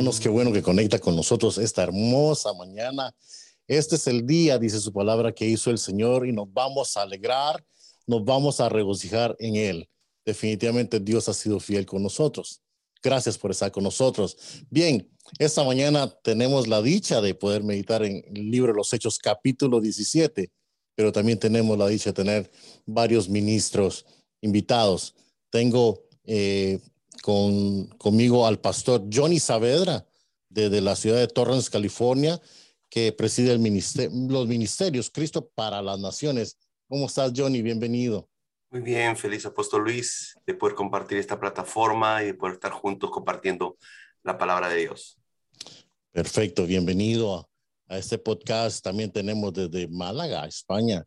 Hermanos, qué bueno que conecta con nosotros esta hermosa mañana. Este es el día, dice su palabra, que hizo el Señor y nos vamos a alegrar, nos vamos a regocijar en Él. Definitivamente Dios ha sido fiel con nosotros. Gracias por estar con nosotros. Bien, esta mañana tenemos la dicha de poder meditar en el libro de los Hechos capítulo 17, pero también tenemos la dicha de tener varios ministros invitados. Tengo eh, con, conmigo al pastor Johnny Saavedra, desde la ciudad de Torrance, California, que preside el ministerio, los ministerios Cristo para las Naciones. ¿Cómo estás, Johnny? Bienvenido. Muy bien, feliz apóstol Luis, de poder compartir esta plataforma y de poder estar juntos compartiendo la palabra de Dios. Perfecto, bienvenido a, a este podcast. También tenemos desde Málaga, España,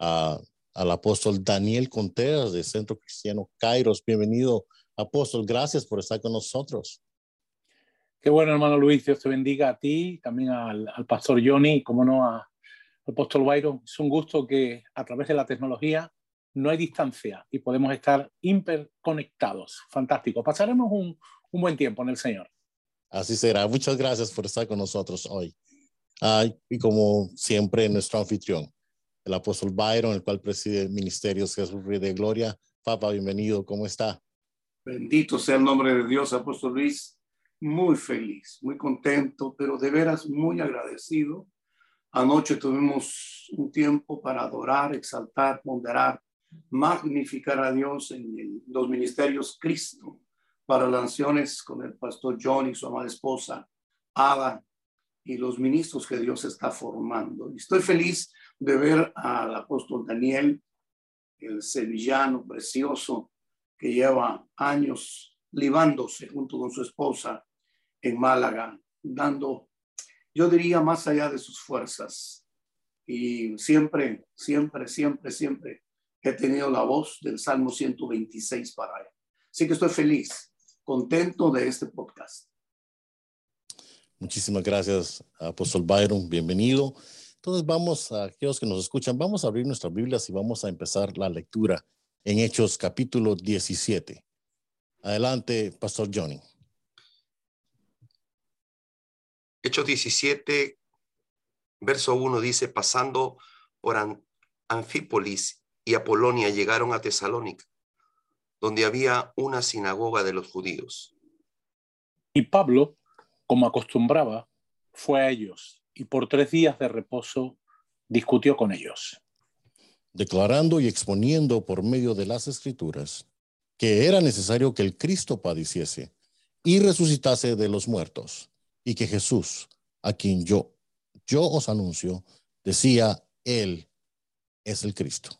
a, al apóstol Daniel Contreras de Centro Cristiano Kairos. Bienvenido, Apóstol, gracias por estar con nosotros. Qué bueno, hermano Luis. Dios te bendiga a ti, también al, pastor Johnny, y como no al apóstol Byron. Es un gusto que a través de la tecnología no hay distancia y podemos estar interconectados. Fantástico. Pasaremos un, un buen tiempo en el Señor. Así será. Muchas gracias por estar con nosotros hoy. y como siempre, nuestro anfitrión, el apóstol Byron, el cual preside el ministerio Jesús Rey de Gloria. Papa, bienvenido. ¿Cómo está? Bendito sea el nombre de Dios, apóstol Luis. Muy feliz, muy contento, pero de veras muy agradecido. Anoche tuvimos un tiempo para adorar, exaltar, ponderar, magnificar a Dios en los ministerios Cristo para las naciones con el pastor John y su amada esposa, Ada, y los ministros que Dios está formando. Y estoy feliz de ver al apóstol Daniel, el sevillano precioso, que lleva años libándose junto con su esposa en Málaga, dando, yo diría, más allá de sus fuerzas. Y siempre, siempre, siempre, siempre he tenido la voz del Salmo 126 para él. Así que estoy feliz, contento de este podcast. Muchísimas gracias, Apóstol Byron. Bienvenido. Entonces vamos a aquellos que nos escuchan, vamos a abrir nuestras Biblias y vamos a empezar la lectura en Hechos capítulo 17. Adelante, Pastor Johnny. Hechos 17, verso 1 dice, pasando por Anfípolis y Apolonia llegaron a Tesalónica, donde había una sinagoga de los judíos. Y Pablo, como acostumbraba, fue a ellos y por tres días de reposo discutió con ellos declarando y exponiendo por medio de las escrituras que era necesario que el Cristo padeciese y resucitase de los muertos, y que Jesús, a quien yo, yo os anuncio, decía, Él es el Cristo.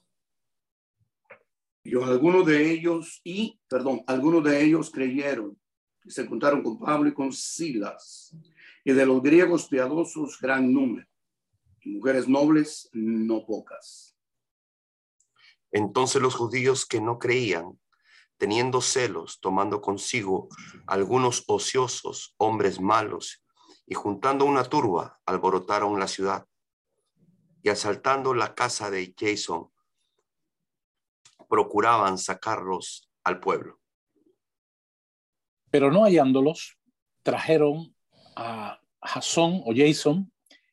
Y algunos de ellos, y, perdón, algunos de ellos creyeron y se juntaron con Pablo y con Silas, y de los griegos piadosos gran número, mujeres nobles no pocas. Entonces los judíos que no creían, teniendo celos, tomando consigo algunos ociosos, hombres malos, y juntando una turba, alborotaron la ciudad. Y asaltando la casa de Jason, procuraban sacarlos al pueblo. Pero no hallándolos, trajeron a Jasón o Jason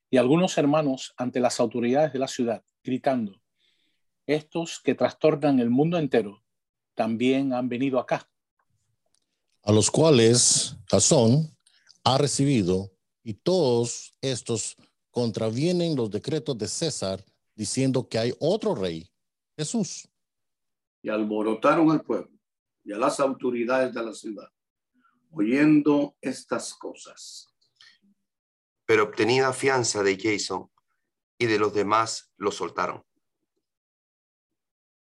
y algunos hermanos ante las autoridades de la ciudad, gritando, estos que trastornan el mundo entero también han venido acá. A los cuales Jasón ha recibido y todos estos contravienen los decretos de César diciendo que hay otro rey, Jesús. Y alborotaron al pueblo y a las autoridades de la ciudad, oyendo estas cosas. Pero obtenida fianza de Jason y de los demás, lo soltaron.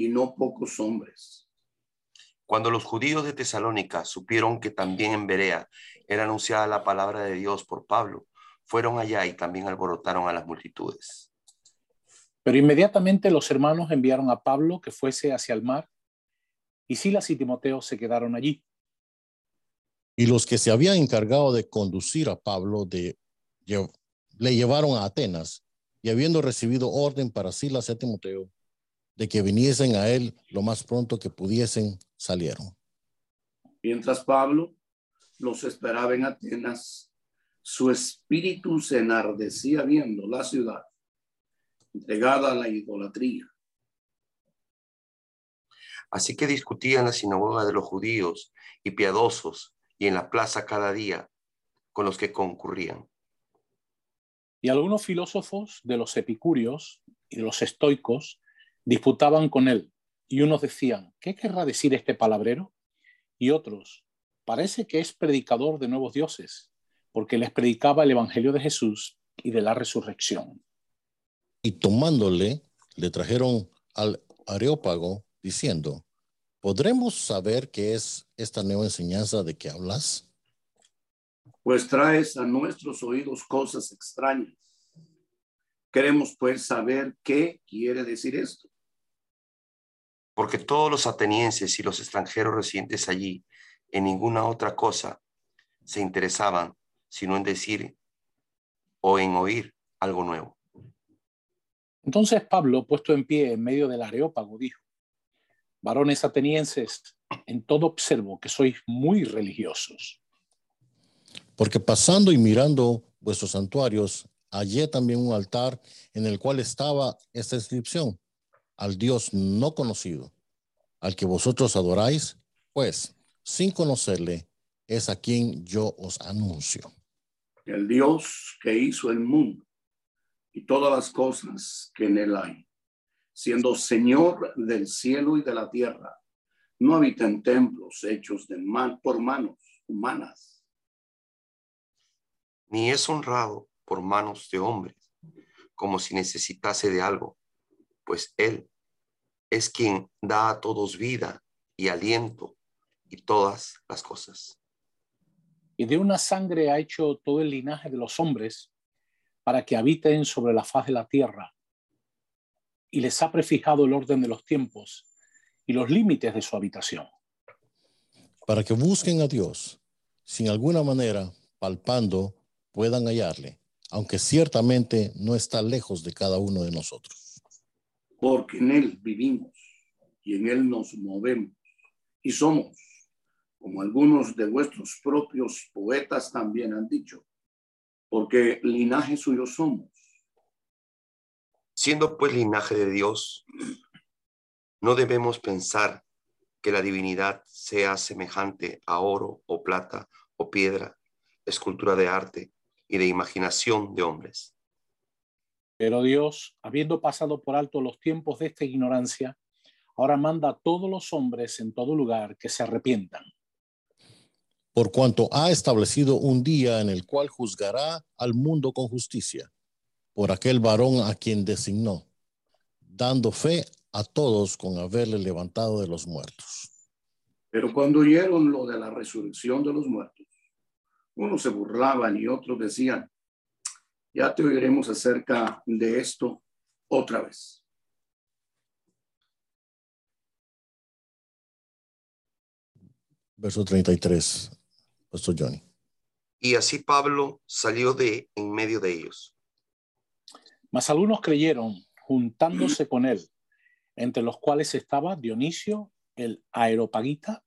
y no pocos hombres. Cuando los judíos de Tesalónica supieron que también en Berea era anunciada la palabra de Dios por Pablo, fueron allá y también alborotaron a las multitudes. Pero inmediatamente los hermanos enviaron a Pablo que fuese hacia el mar, y Silas y Timoteo se quedaron allí. Y los que se habían encargado de conducir a Pablo de, le llevaron a Atenas, y habiendo recibido orden para Silas y Timoteo, de que viniesen a él lo más pronto que pudiesen, salieron. Mientras Pablo los esperaba en Atenas, su espíritu se enardecía viendo la ciudad entregada a la idolatría. Así que discutía en la sinagoga de los judíos y piadosos y en la plaza cada día con los que concurrían. Y algunos filósofos de los epicúreos y de los estoicos disputaban con él, y unos decían, ¿qué querrá decir este palabrero? Y otros, parece que es predicador de nuevos dioses, porque les predicaba el Evangelio de Jesús y de la resurrección. Y tomándole, le trajeron al Areópago, diciendo, ¿podremos saber qué es esta nueva enseñanza de que hablas? Pues traes a nuestros oídos cosas extrañas. Queremos pues saber qué quiere decir esto. Porque todos los atenienses y los extranjeros residentes allí en ninguna otra cosa se interesaban, sino en decir o en oír algo nuevo. Entonces Pablo, puesto en pie en medio del areópago, dijo, varones atenienses, en todo observo que sois muy religiosos. Porque pasando y mirando vuestros santuarios, hallé también un altar en el cual estaba esta inscripción, al Dios no conocido, al que vosotros adoráis, pues sin conocerle, es a quien yo os anuncio. El Dios que hizo el mundo y todas las cosas que en él hay, siendo Señor del cielo y de la tierra, no habita en templos hechos de man, por manos humanas. Ni es honrado por manos de hombres, como si necesitase de algo, pues Él es quien da a todos vida y aliento y todas las cosas. Y de una sangre ha hecho todo el linaje de los hombres para que habiten sobre la faz de la tierra. Y les ha prefijado el orden de los tiempos y los límites de su habitación. Para que busquen a Dios, sin alguna manera, palpando, puedan hallarle, aunque ciertamente no está lejos de cada uno de nosotros. Porque en Él vivimos y en Él nos movemos y somos, como algunos de vuestros propios poetas también han dicho, porque linaje suyo somos. Siendo pues linaje de Dios, no debemos pensar que la divinidad sea semejante a oro o plata o piedra, escultura de arte y de imaginación de hombres. Pero Dios, habiendo pasado por alto los tiempos de esta ignorancia, ahora manda a todos los hombres en todo lugar que se arrepientan por cuanto ha establecido un día en el cual juzgará al mundo con justicia, por aquel varón a quien designó, dando fe a todos con haberle levantado de los muertos. Pero cuando oyeron lo de la resurrección de los muertos, unos se burlaban y otros decían, ya te oiremos acerca de esto otra vez. Verso 33. Johnny. Y así Pablo salió de en medio de ellos. Mas algunos creyeron, juntándose con él, entre los cuales estaba Dionisio, el aeropagita,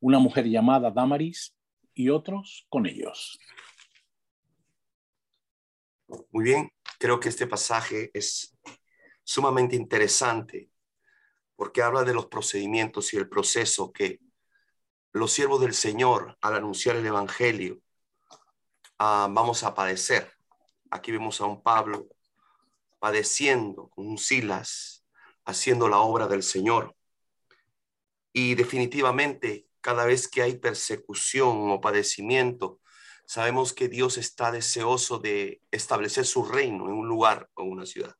una mujer llamada Damaris y otros con ellos. Muy bien, creo que este pasaje es sumamente interesante porque habla de los procedimientos y el proceso que los siervos del Señor al anunciar el Evangelio, ah, vamos a padecer. Aquí vemos a un Pablo padeciendo con Silas, haciendo la obra del Señor. Y definitivamente, cada vez que hay persecución o padecimiento, sabemos que Dios está deseoso de establecer su reino en un lugar o una ciudad.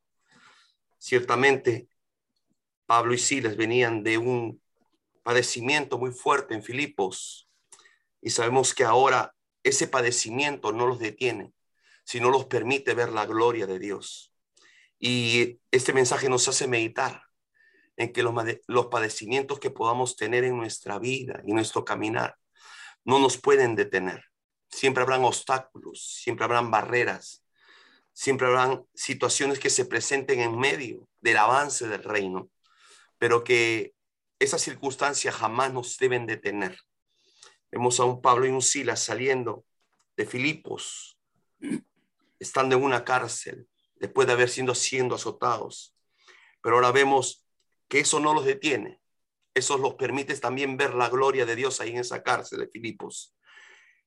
Ciertamente, Pablo y Silas venían de un padecimiento muy fuerte en Filipos y sabemos que ahora ese padecimiento no los detiene, sino los permite ver la gloria de Dios. Y este mensaje nos hace meditar en que los, los padecimientos que podamos tener en nuestra vida y nuestro caminar no nos pueden detener. Siempre habrán obstáculos, siempre habrán barreras, siempre habrán situaciones que se presenten en medio del avance del reino, pero que esas circunstancias jamás nos deben detener. Vemos a un Pablo y un Silas saliendo de Filipos, estando en una cárcel, después de haber sido siendo azotados. Pero ahora vemos que eso no los detiene. Eso los permite también ver la gloria de Dios ahí en esa cárcel de Filipos.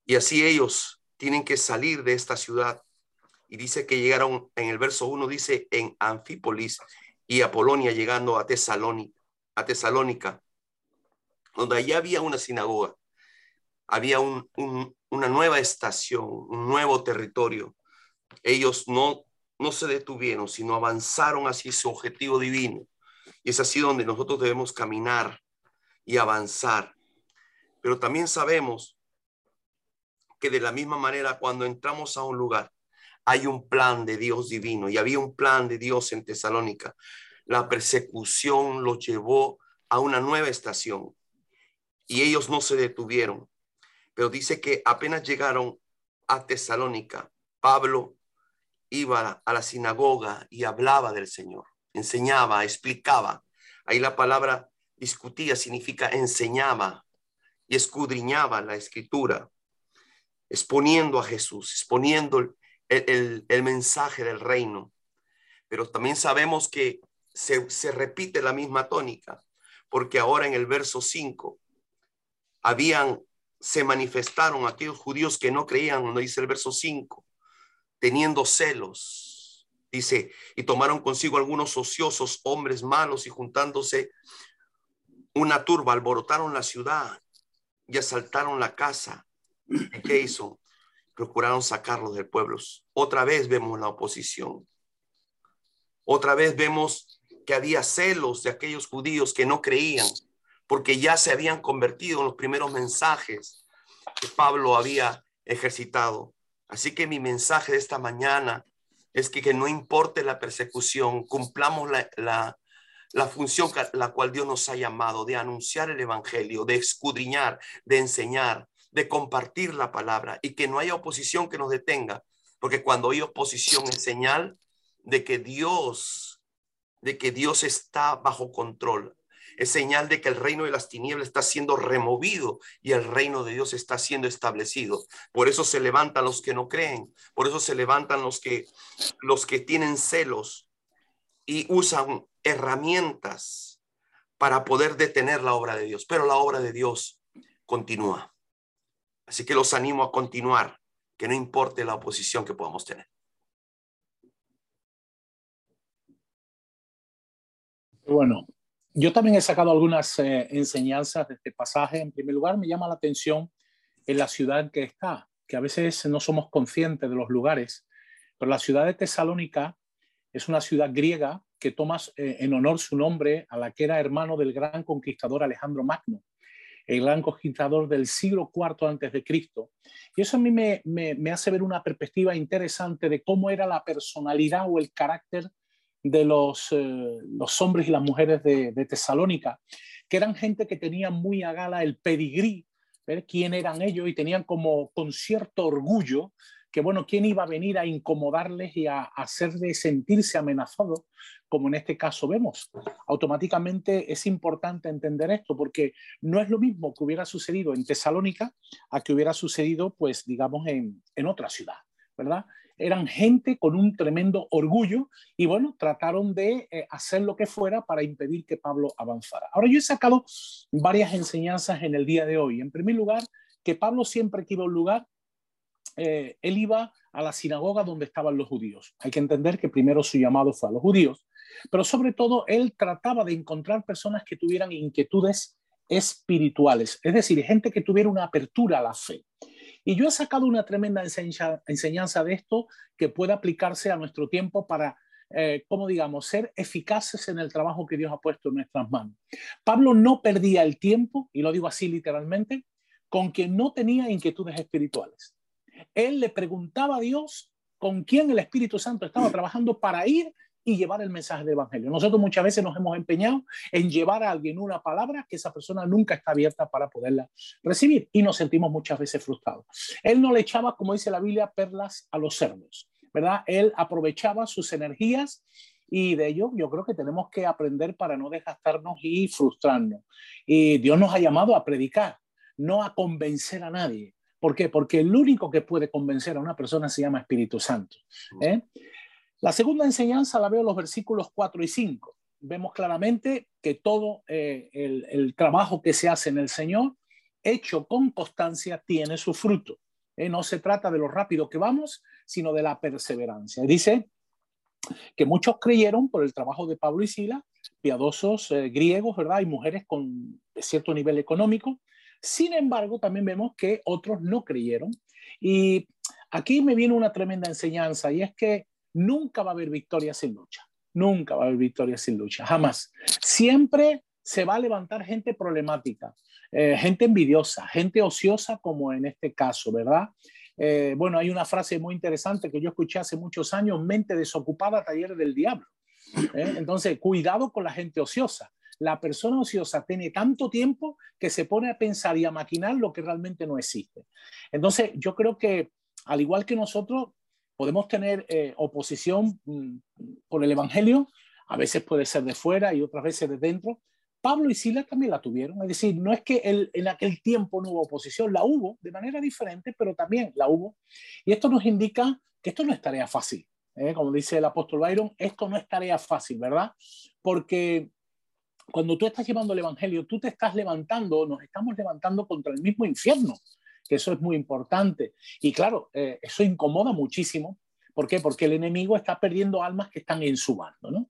Y así ellos tienen que salir de esta ciudad. Y dice que llegaron, en el verso 1 dice, en Anfípolis y Apolonia, llegando a Tesalónica, a Tesalónica, donde allá había una sinagoga, había una nueva estación, un nuevo territorio. Ellos no, no se detuvieron, sino avanzaron hacia su objetivo divino. Y es así donde nosotros debemos caminar y avanzar. Pero también sabemos que de la misma manera cuando entramos a un lugar, hay un plan de Dios divino y había un plan de Dios en Tesalónica. La persecución los llevó a una nueva estación y ellos no se detuvieron. Pero dice que apenas llegaron a Tesalónica, Pablo iba a la sinagoga y hablaba del Señor enseñaba, explicaba. Ahí la palabra discutía significa enseñaba y escudriñaba la escritura, exponiendo a Jesús, exponiendo el, mensaje del reino. Pero también sabemos que se, se repite la misma tónica, porque ahora en el verso 5 habían, se manifestaron aquellos judíos que no creían, no dice el verso 5, teniendo celos, Dice, y tomaron consigo algunos ociosos hombres malos y juntándose una turba, alborotaron la ciudad y asaltaron la casa. ¿Y qué hizo? Procuraron sacarlos del pueblo. Otra vez vemos la oposición. Otra vez vemos que había celos de aquellos judíos que no creían, porque ya se habían convertido en los primeros mensajes que Pablo había ejercitado. Así que mi mensaje de esta mañana es que, que no importe la persecución, cumplamos la, la, la función la cual Dios nos ha llamado, de anunciar el Evangelio, de escudriñar, de enseñar, de compartir la palabra y que no haya oposición que nos detenga, porque cuando hay oposición es señal de que Dios, de que Dios está bajo control es señal de que el reino de las tinieblas está siendo removido y el reino de Dios está siendo establecido. Por eso se levantan los que no creen, por eso se levantan los que los que tienen celos y usan herramientas para poder detener la obra de Dios, pero la obra de Dios continúa. Así que los animo a continuar, que no importe la oposición que podamos tener. Bueno, yo también he sacado algunas eh, enseñanzas de este pasaje. En primer lugar, me llama la atención en la ciudad que está, que a veces no somos conscientes de los lugares, pero la ciudad de Tesalónica es una ciudad griega que toma eh, en honor su nombre a la que era hermano del gran conquistador Alejandro Magno, el gran conquistador del siglo IV antes de Cristo. Y eso a mí me, me hace ver una perspectiva interesante de cómo era la personalidad o el carácter de los, eh, los hombres y las mujeres de, Tesalónica, que eran gente que tenía muy a gala el pedigrí, ver quién eran ellos y tenían como con cierto orgullo que, bueno, quién iba a venir a incomodarles y a, hacerles sentirse amenazados, como en este caso vemos. Automáticamente es importante entender esto porque no es lo mismo que hubiera sucedido en Tesalónica a que hubiera sucedido, pues, digamos, en, en otra ciudad, ¿verdad? eran gente con un tremendo orgullo y bueno, trataron de eh, hacer lo que fuera para impedir que Pablo avanzara. Ahora yo he sacado varias enseñanzas en el día de hoy. En primer lugar, que Pablo siempre que iba a un lugar eh, él iba a la sinagoga donde estaban los judíos. Hay que entender que primero su llamado fue a los judíos, pero sobre todo él trataba de encontrar personas que tuvieran inquietudes espirituales, es decir, gente que tuviera una apertura a la fe. Y yo he sacado una tremenda enseñanza de esto que puede aplicarse a nuestro tiempo para, eh, como digamos, ser eficaces en el trabajo que Dios ha puesto en nuestras manos. Pablo no perdía el tiempo, y lo digo así literalmente, con quien no tenía inquietudes espirituales. Él le preguntaba a Dios con quién el Espíritu Santo estaba trabajando para ir y llevar el mensaje del Evangelio. Nosotros muchas veces nos hemos empeñado en llevar a alguien una palabra que esa persona nunca está abierta para poderla recibir y nos sentimos muchas veces frustrados. Él no le echaba, como dice la Biblia, perlas a los cerdos, ¿verdad? Él aprovechaba sus energías y de ello yo creo que tenemos que aprender para no desgastarnos y frustrarnos. Y Dios nos ha llamado a predicar, no a convencer a nadie. ¿Por qué? Porque el único que puede convencer a una persona se llama Espíritu Santo. ¿eh? La segunda enseñanza la veo en los versículos 4 y 5. Vemos claramente que todo eh, el, trabajo que se hace en el Señor, hecho con constancia, tiene su fruto. ¿eh? No se trata de lo rápido que vamos, sino de la perseverancia. Dice que muchos creyeron por el trabajo de Pablo y Sila, piadosos griegos, ¿verdad? Y mujeres con cierto nivel económico, sin embargo, también vemos que otros no creyeron. Y aquí me viene una tremenda enseñanza y es que nunca va a haber victoria sin lucha. Nunca va a haber victoria sin lucha, jamás. Siempre se va a levantar gente problemática, eh, gente envidiosa, gente ociosa como en este caso, ¿verdad? Eh, bueno, hay una frase muy interesante que yo escuché hace muchos años, mente desocupada, taller del diablo. ¿eh? Entonces, cuidado con la gente ociosa la persona ociosa tiene tanto tiempo que se pone a pensar y a maquinar lo que realmente no existe. Entonces, yo creo que al igual que nosotros podemos tener eh, oposición mm, por el Evangelio, a veces puede ser de fuera y otras veces de dentro. Pablo y Silas también la tuvieron, es decir, no es que en aquel tiempo no hubo oposición, la hubo de manera diferente, pero también la hubo. Y esto nos indica que esto no es tarea fácil. ¿eh? Como dice el apóstol Byron, esto no es tarea fácil, ¿verdad? Porque cuando tú estás llevando el Evangelio, tú te estás levantando, nos estamos levantando contra el mismo infierno, que eso es muy importante. Y claro, eh, eso incomoda muchísimo. ¿Por qué? Porque el enemigo está perdiendo almas que están en su bando, ¿no?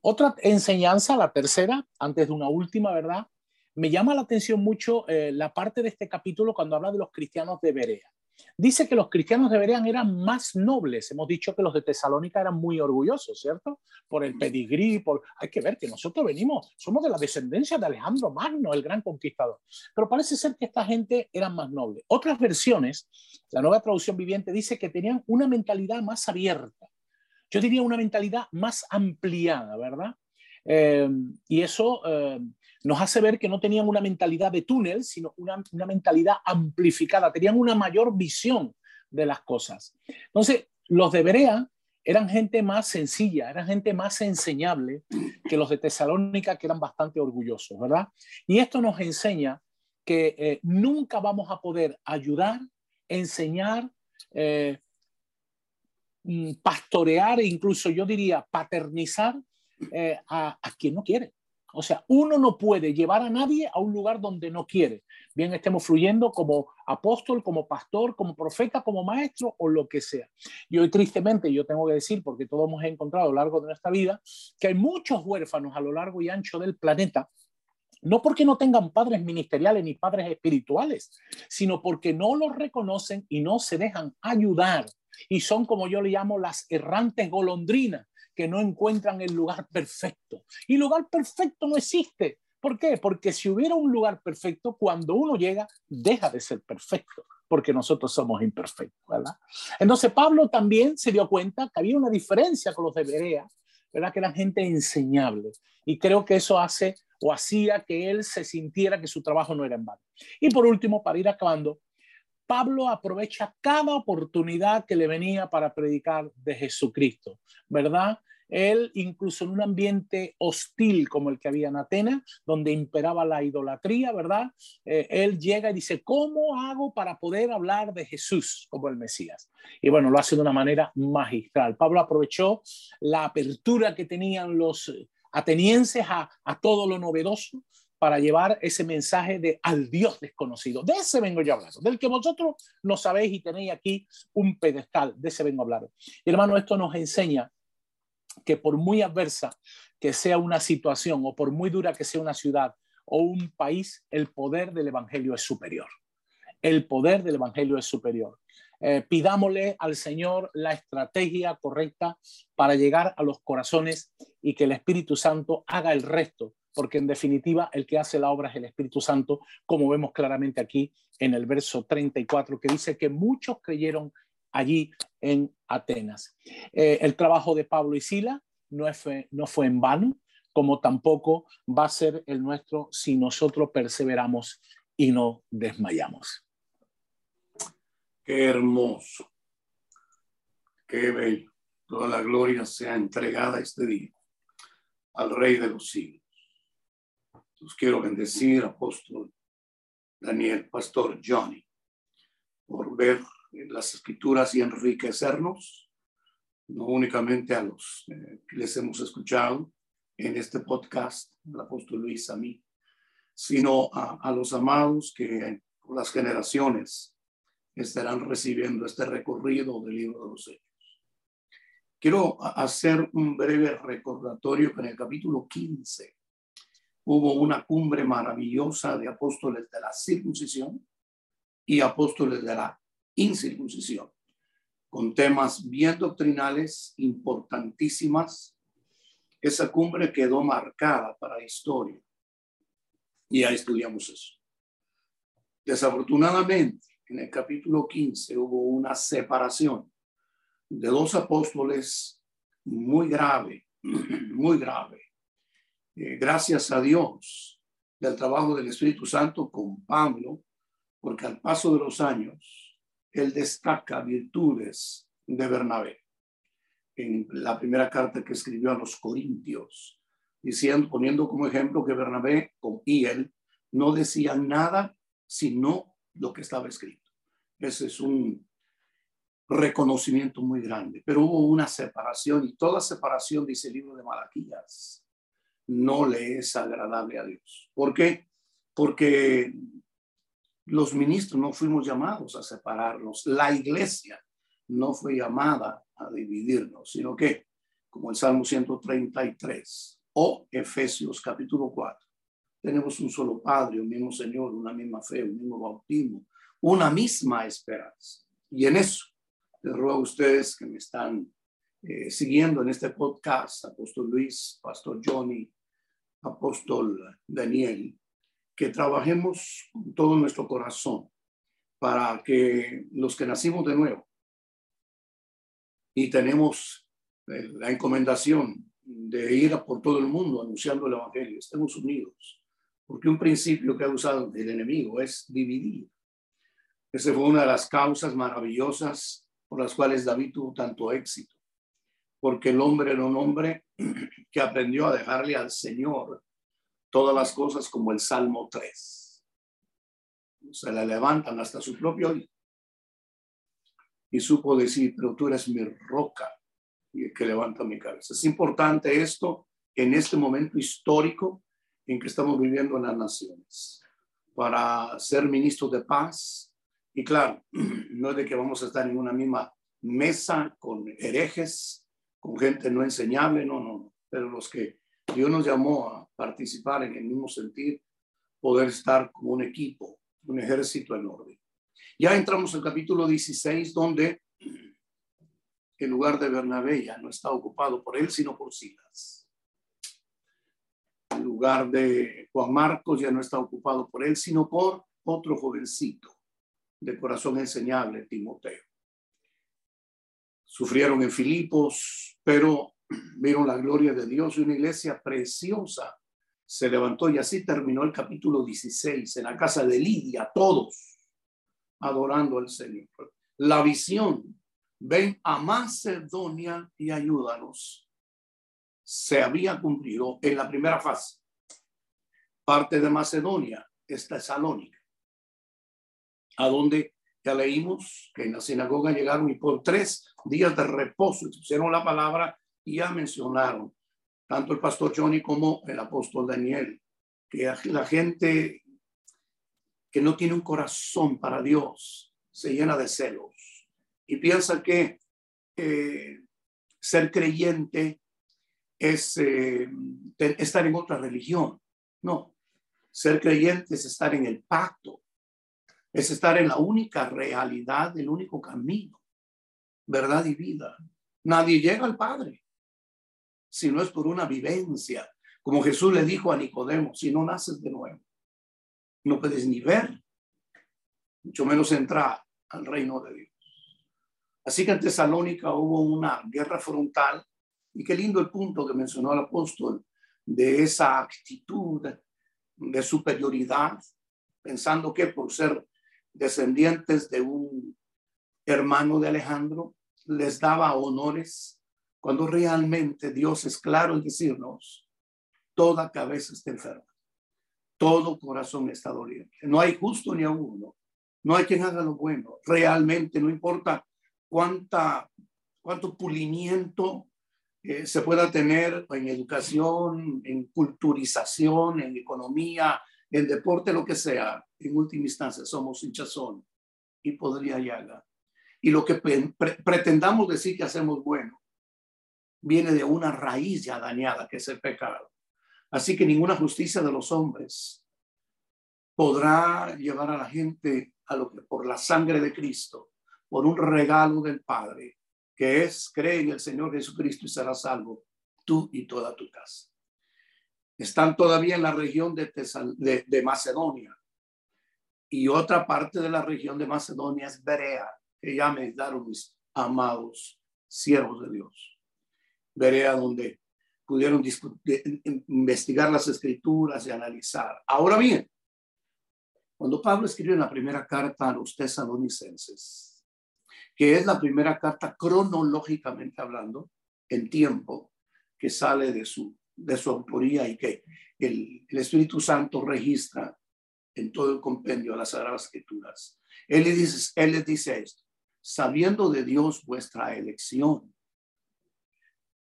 Otra enseñanza, la tercera, antes de una última, ¿verdad? Me llama la atención mucho eh, la parte de este capítulo cuando habla de los cristianos de Berea. Dice que los cristianos de Berea eran más nobles. Hemos dicho que los de Tesalónica eran muy orgullosos, ¿cierto? Por el pedigrí, por... Hay que ver que nosotros venimos, somos de la descendencia de Alejandro Magno, el gran conquistador. Pero parece ser que esta gente eran más nobles. Otras versiones, la nueva traducción viviente dice que tenían una mentalidad más abierta. Yo diría una mentalidad más ampliada, ¿verdad? Eh, y eso eh, nos hace ver que no tenían una mentalidad de túnel, sino una, mentalidad amplificada, tenían una mayor visión de las cosas. Entonces, los de Berea eran gente más sencilla, eran gente más enseñable que los de Tesalónica, que eran bastante orgullosos, ¿verdad? Y esto nos enseña que eh, nunca vamos a poder ayudar, enseñar, eh, mm, pastorear e incluso yo diría paternizar eh, a quien no quiere. O sea, uno no puede llevar a nadie a un lugar donde no quiere. Bien estemos fluyendo como apóstol, como pastor, como profeta, como maestro o lo que sea. Y hoy tristemente yo tengo que decir, porque todos hemos encontrado a lo largo de nuestra vida, que hay muchos huérfanos a lo largo y ancho del planeta no porque no tengan padres ministeriales ni padres espirituales, sino porque no los reconocen y no se dejan ayudar. Y son, como yo le llamo, las errantes golondrinas, que no encuentran el lugar perfecto. Y lugar perfecto no existe. ¿Por qué? Porque si hubiera un lugar perfecto, cuando uno llega, deja de ser perfecto, porque nosotros somos imperfectos, ¿verdad? Entonces Pablo también se dio cuenta que había una diferencia con los de Berea, ¿verdad? Que eran gente enseñable. Y creo que eso hace o hacía que él se sintiera que su trabajo no era en vano. Y por último, para ir acabando, Pablo aprovecha cada oportunidad que le venía para predicar de Jesucristo, ¿verdad? Él, incluso en un ambiente hostil como el que había en Atenas, donde imperaba la idolatría, ¿verdad? Eh, él llega y dice, ¿cómo hago para poder hablar de Jesús como el Mesías? Y bueno, lo hace de una manera magistral. Pablo aprovechó la apertura que tenían los atenienses a, a todo lo novedoso, para llevar ese mensaje de al Dios desconocido. De ese vengo yo a hablar, del que vosotros no sabéis y tenéis aquí un pedestal, de ese vengo a hablar. Y hermano, esto nos enseña que por muy adversa que sea una situación o por muy dura que sea una ciudad o un país, el poder del Evangelio es superior. El poder del Evangelio es superior. Eh, pidámosle al Señor la estrategia correcta para llegar a los corazones y que el Espíritu Santo haga el resto, porque en definitiva el que hace la obra es el Espíritu Santo, como vemos claramente aquí en el verso 34, que dice que muchos creyeron allí en Atenas. Eh, el trabajo de Pablo y Sila no fue, no fue en vano, como tampoco va a ser el nuestro si nosotros perseveramos y no desmayamos. Qué hermoso, qué bello. Toda la gloria sea entregada este día al Rey de los siglos. Los quiero bendecir, apóstol Daniel, pastor Johnny, por ver las escrituras y enriquecernos, no únicamente a los eh, que les hemos escuchado en este podcast, el apóstol Luis, a mí, sino a, los amados que por las generaciones estarán recibiendo este recorrido del libro de los hechos. Quiero hacer un breve recordatorio en el capítulo 15 hubo una cumbre maravillosa de apóstoles de la circuncisión y apóstoles de la incircuncisión, con temas bien doctrinales importantísimas. Esa cumbre quedó marcada para la historia y ya estudiamos eso. Desafortunadamente, en el capítulo 15 hubo una separación de dos apóstoles muy grave, muy grave. Eh, gracias a Dios del trabajo del Espíritu Santo con Pablo, porque al paso de los años, él destaca virtudes de Bernabé. En la primera carta que escribió a los Corintios, diciendo, poniendo como ejemplo que Bernabé y él no decían nada sino lo que estaba escrito. Ese es un reconocimiento muy grande. Pero hubo una separación y toda separación, dice el libro de Malaquías, no le es agradable a Dios. ¿Por qué? Porque los ministros no fuimos llamados a separarnos. La iglesia no fue llamada a dividirnos, sino que, como el Salmo 133 o Efesios capítulo 4, tenemos un solo Padre, un mismo Señor, una misma fe, un mismo bautismo, una misma esperanza. Y en eso les ruego a ustedes que me están eh, siguiendo en este podcast, Apóstol Luis, Pastor Johnny, Apóstol Daniel, que trabajemos con todo nuestro corazón para que los que nacimos de nuevo y tenemos eh, la encomendación de ir por todo el mundo anunciando el Evangelio, estemos unidos, porque un principio que ha usado el enemigo es dividir. Esa fue una de las causas maravillosas por las cuales David tuvo tanto éxito, porque el hombre era un hombre que aprendió a dejarle al Señor todas las cosas como el Salmo 3. Se le levantan hasta su propio hijo. Y supo decir, pero tú eres mi roca y el que levanta mi cabeza. Es importante esto en este momento histórico en que estamos viviendo en las naciones. Para ser ministro de paz, y claro, no es de que vamos a estar en una misma mesa con herejes, con gente no enseñable, no, no. Pero los que Dios nos llamó a participar en el mismo sentido, poder estar como un equipo, un ejército en orden. Ya entramos al capítulo 16, donde el lugar de Bernabé ya no está ocupado por él, sino por Silas. El lugar de Juan Marcos ya no está ocupado por él, sino por otro jovencito de corazón enseñable, Timoteo. Sufrieron en Filipos, pero vieron la gloria de Dios y una iglesia preciosa se levantó y así terminó el capítulo 16 en la casa de Lidia, todos adorando al Señor. La visión, ven a Macedonia y ayúdanos, se había cumplido en la primera fase. Parte de Macedonia es Tesalónica a donde ya leímos que en la sinagoga llegaron y por tres días de reposo pusieron la palabra y ya mencionaron tanto el pastor Johnny como el apóstol Daniel que la gente que no tiene un corazón para Dios se llena de celos y piensa que eh, ser creyente es eh, estar en otra religión. No, ser creyente es estar en el pacto, es estar en la única realidad, el único camino, verdad y vida. Nadie llega al Padre si no es por una vivencia, como Jesús le dijo a Nicodemo, si no naces de nuevo, no puedes ni ver, mucho menos entrar al reino de Dios. Así que en Tesalónica hubo una guerra frontal y qué lindo el punto que mencionó el apóstol de esa actitud de superioridad, pensando que por ser descendientes de un hermano de Alejandro, les daba honores, cuando realmente Dios es claro en decirnos, toda cabeza está enferma, todo corazón está doliente, no hay justo ni a no hay quien haga lo bueno, realmente no importa cuánta, cuánto pulimiento eh, se pueda tener en educación, en culturización, en economía, en deporte, lo que sea, en última instancia somos hinchazón y podría llaga. Y lo que pretendamos decir que hacemos bueno viene de una raíz ya dañada, que es el pecado. Así que ninguna justicia de los hombres podrá llevar a la gente a lo que por la sangre de Cristo, por un regalo del Padre, que es cree en el Señor Jesucristo y serás salvo tú y toda tu casa. Están todavía en la región de, de, Macedonia y otra parte de la región de Macedonia es Berea, que ya me daron mis amados siervos de Dios. Berea donde pudieron investigar las escrituras y analizar. Ahora bien, cuando Pablo escribió la primera carta a los tesalonicenses, que es la primera carta cronológicamente hablando, en tiempo, que sale de su, de su autoría y que el, Espíritu Santo registra en todo el compendio de las Sagradas Escrituras. Él le dice, les dice esto, sabiendo de Dios vuestra elección,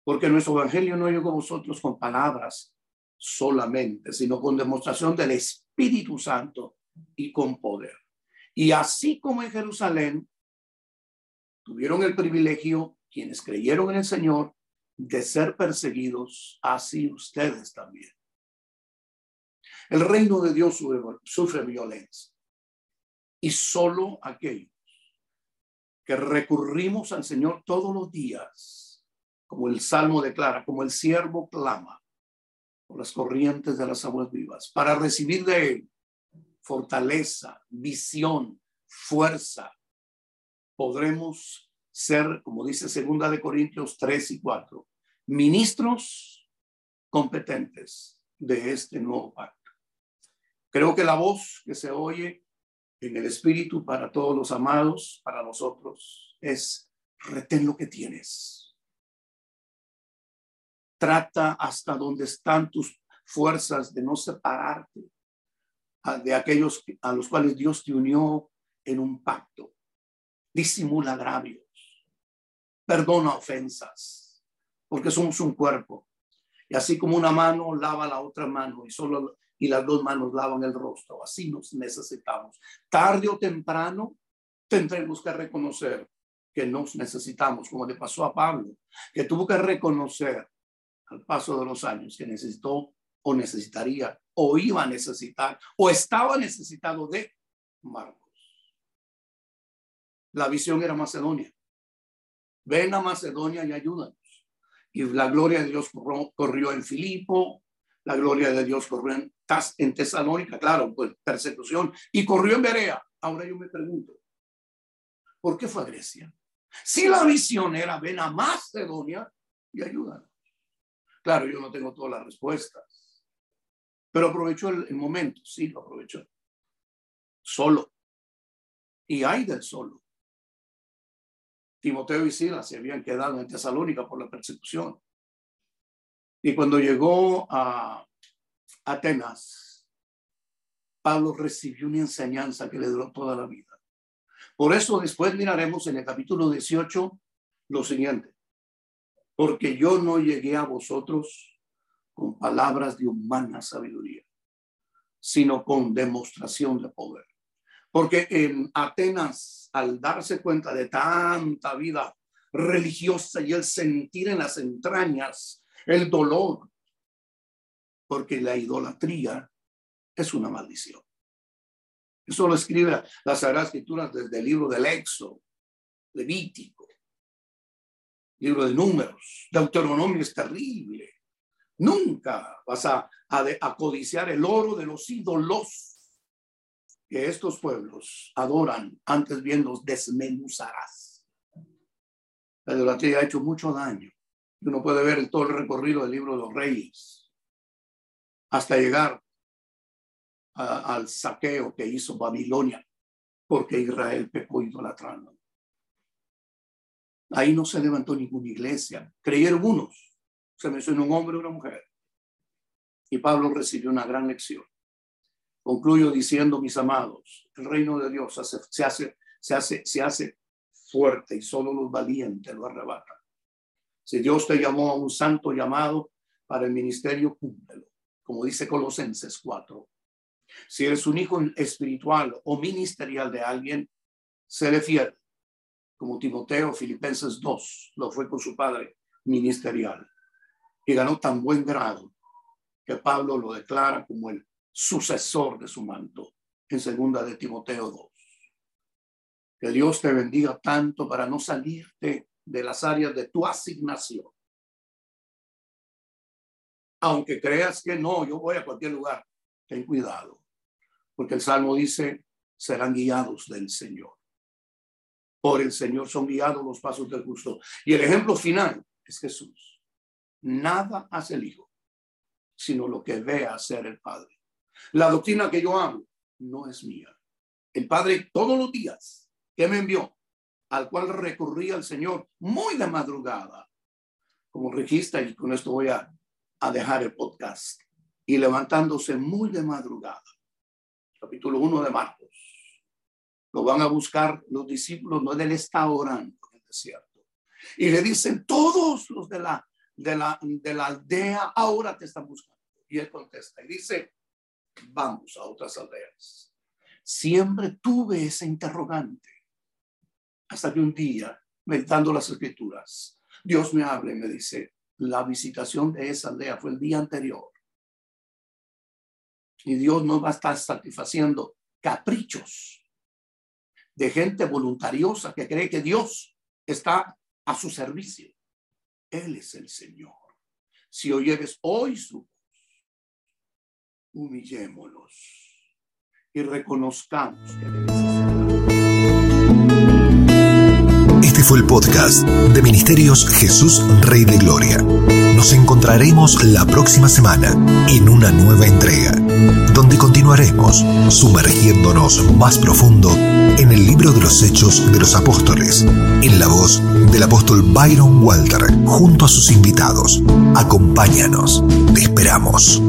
porque nuestro evangelio no llegó a vosotros con palabras solamente, sino con demostración del Espíritu Santo y con poder. Y así como en Jerusalén tuvieron el privilegio, quienes creyeron en el Señor, de ser perseguidos, así ustedes también. El reino de Dios sufre, violencia y solo aquellos que recurrimos al Señor todos los días, como el Salmo declara, como el siervo clama por las corrientes de las aguas vivas, para recibir de Él fortaleza, visión, fuerza, podremos ser, como dice segunda de Corintios 3 y 4, ministros competentes de este nuevo pacto. Creo que la voz que se oye en el Espíritu para todos los amados, para nosotros, es retén lo que tienes. Trata hasta donde están tus fuerzas de no separarte de aquellos a los cuales Dios te unió en un pacto disimula agravios, perdona ofensas, porque somos un cuerpo. Y así como una mano lava la otra mano y solo y las dos manos lavan el rostro, así nos necesitamos. Tarde o temprano tendremos que reconocer que nos necesitamos, como le pasó a Pablo, que tuvo que reconocer al paso de los años que necesitó o necesitaría o iba a necesitar o estaba necesitado de Marco. La visión era Macedonia. Ven a Macedonia y ayúdanos. Y la gloria de Dios corrió, en Filipo, la gloria de Dios corrió en, en Tesalónica, claro, pues persecución, y corrió en Berea. Ahora yo me pregunto, ¿por qué fue a Grecia? Si la visión era ven a Macedonia y ayúdanos. Claro, yo no tengo todas las respuestas, pero aprovechó el, el momento, sí, lo aprovechó. Solo. Y hay del solo. Timoteo y Silas se habían quedado en Tesalónica por la persecución. Y cuando llegó a Atenas, Pablo recibió una enseñanza que le duró toda la vida. Por eso después miraremos en el capítulo 18 lo siguiente. Porque yo no llegué a vosotros con palabras de humana sabiduría, sino con demostración de poder. Porque en Atenas, al darse cuenta de tanta vida religiosa y el sentir en las entrañas el dolor, porque la idolatría es una maldición. Eso lo escribe la Sagrada Escritura desde el libro del Éxodo, Levítico, libro de Números, Deuteronomio es terrible. Nunca vas a, a, codiciar el oro de los ídolos que estos pueblos adoran, antes bien los desmenuzarás. La idolatría ha hecho mucho daño. Uno puede ver todo el recorrido del libro de los reyes hasta llegar al saqueo que hizo Babilonia, porque Israel pecó idolatrando. Ahí no se levantó ninguna iglesia. Creyeron unos. Se mencionó un hombre y una mujer. Y Pablo recibió una gran lección. Concluyo diciendo, mis amados, el reino de Dios se, hace, se, hace, se hace fuerte y solo los valientes lo arrebatan. Si Dios te llamó a un santo llamado para el ministerio, cúmplelo, como dice Colosenses 4. Si eres un hijo espiritual o ministerial de alguien, séle fiel, como Timoteo, Filipenses 2, lo fue con su padre ministerial. Y ganó tan buen grado que Pablo lo declara como el sucesor de su manto en segunda de Timoteo 2. Que Dios te bendiga tanto para no salirte de las áreas de tu asignación. Aunque creas que no, yo voy a cualquier lugar, ten cuidado porque el Salmo dice, serán guiados del Señor. Por el Señor son guiados los pasos del justo. Y el ejemplo final es Jesús. Nada hace el Hijo, sino lo que ve hacer el Padre. La doctrina que yo amo no es mía. El Padre todos los días que me envió, al cual recurría el Señor muy de madrugada, como regista, y con esto voy a, dejar el podcast, y levantándose muy de madrugada capítulo 1 de Marcos. Lo van a buscar los discípulos, no él está orando en el desierto. Y le dicen, todos los de la, de la, de la aldea ahora te están buscando. Y él contesta y dice, vamos a otras aldeas. Siempre tuve ese interrogante. Hasta que un día, meditando las escrituras, Dios me habla y me dice, la visitación de esa aldea fue el día anterior y Dios no va a estar satisfaciendo caprichos de gente voluntariosa que cree que Dios está a su servicio. Él es el Señor. Si oyeres hoy su humillémonos y reconozcamos que Este fue el podcast de Ministerios Jesús Rey de Gloria. Nos encontraremos la próxima semana en una nueva entrega, donde continuaremos sumergiéndonos más profundo en el libro de los Hechos de los Apóstoles, en la voz del apóstol Byron Walter, junto a sus invitados. Acompáñanos, te esperamos.